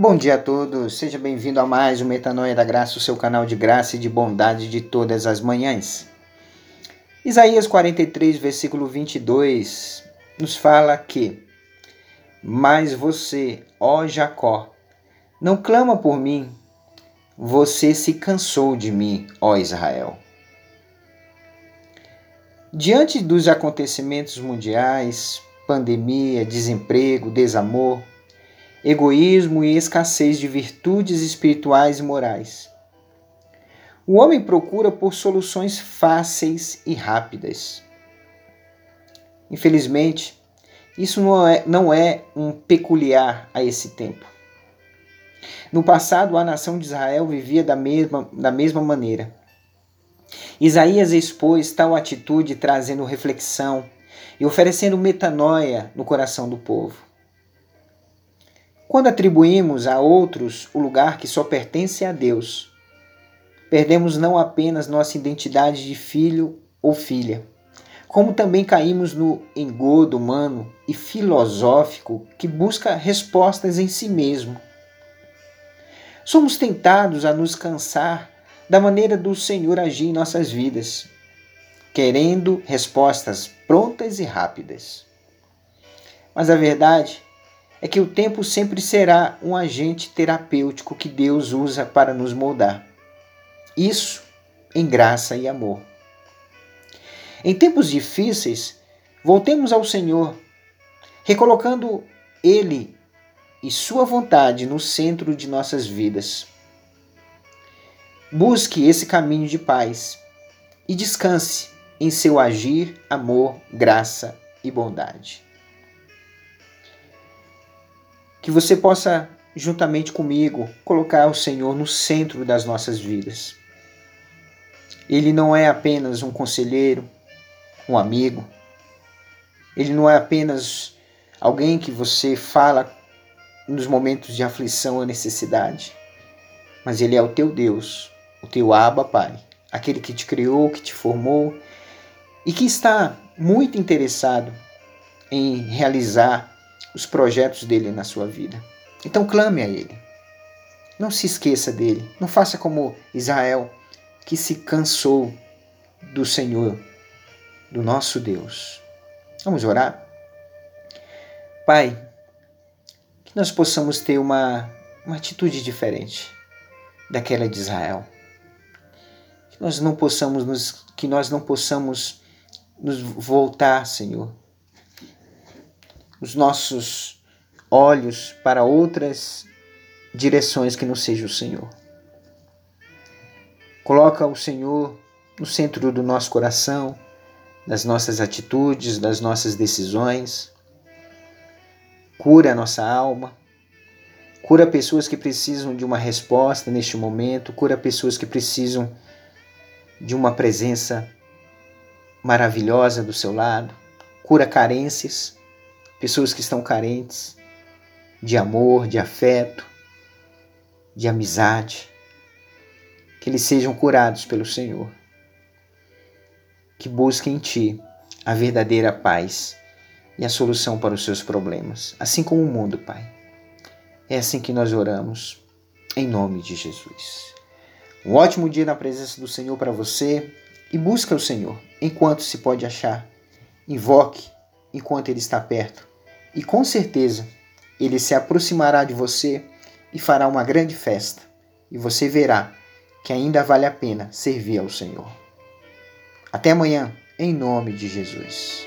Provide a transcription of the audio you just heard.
Bom dia a todos, seja bem-vindo a mais um Metanoia da Graça, o seu canal de graça e de bondade de todas as manhãs. Isaías 43, versículo 22, nos fala que: Mas você, ó Jacó, não clama por mim, você se cansou de mim, ó Israel. Diante dos acontecimentos mundiais, pandemia, desemprego, desamor, egoísmo e escassez de virtudes espirituais e morais. O homem procura por soluções fáceis e rápidas. Infelizmente, isso não é, não é um peculiar a esse tempo. No passado, a nação de Israel vivia da mesma, da mesma maneira. Isaías expôs tal atitude trazendo reflexão e oferecendo metanoia no coração do povo. Quando atribuímos a outros o lugar que só pertence a Deus, perdemos não apenas nossa identidade de filho ou filha, como também caímos no engodo humano e filosófico que busca respostas em si mesmo. Somos tentados a nos cansar da maneira do Senhor agir em nossas vidas, querendo respostas prontas e rápidas. Mas a verdade é que o tempo sempre será um agente terapêutico que Deus usa para nos moldar. Isso em graça e amor. Em tempos difíceis, voltemos ao Senhor, recolocando Ele e Sua vontade no centro de nossas vidas. Busque esse caminho de paz e descanse em seu agir, amor, graça e bondade que você possa, juntamente comigo, colocar o Senhor no centro das nossas vidas. Ele não é apenas um conselheiro, um amigo. Ele não é apenas alguém que você fala nos momentos de aflição ou necessidade. Mas ele é o teu Deus, o teu Abba Pai, aquele que te criou, que te formou e que está muito interessado em realizar os projetos dele na sua vida. Então clame a ele. Não se esqueça dele. Não faça como Israel, que se cansou do Senhor, do nosso Deus. Vamos orar? Pai, que nós possamos ter uma, uma atitude diferente daquela de Israel. Que nós não possamos nos, que nós não possamos nos voltar, Senhor, os nossos olhos para outras direções que não seja o Senhor. Coloca o Senhor no centro do nosso coração, das nossas atitudes, das nossas decisões. Cura a nossa alma. Cura pessoas que precisam de uma resposta neste momento. Cura pessoas que precisam de uma presença maravilhosa do seu lado. Cura carências pessoas que estão carentes de amor, de afeto, de amizade, que eles sejam curados pelo Senhor. Que busquem em Ti a verdadeira paz e a solução para os seus problemas, assim como o mundo, Pai. É assim que nós oramos, em nome de Jesus. Um ótimo dia na presença do Senhor para você e busca o Senhor enquanto se pode achar. Invoque enquanto Ele está perto e com certeza ele se aproximará de você e fará uma grande festa, e você verá que ainda vale a pena servir ao Senhor. Até amanhã, em nome de Jesus.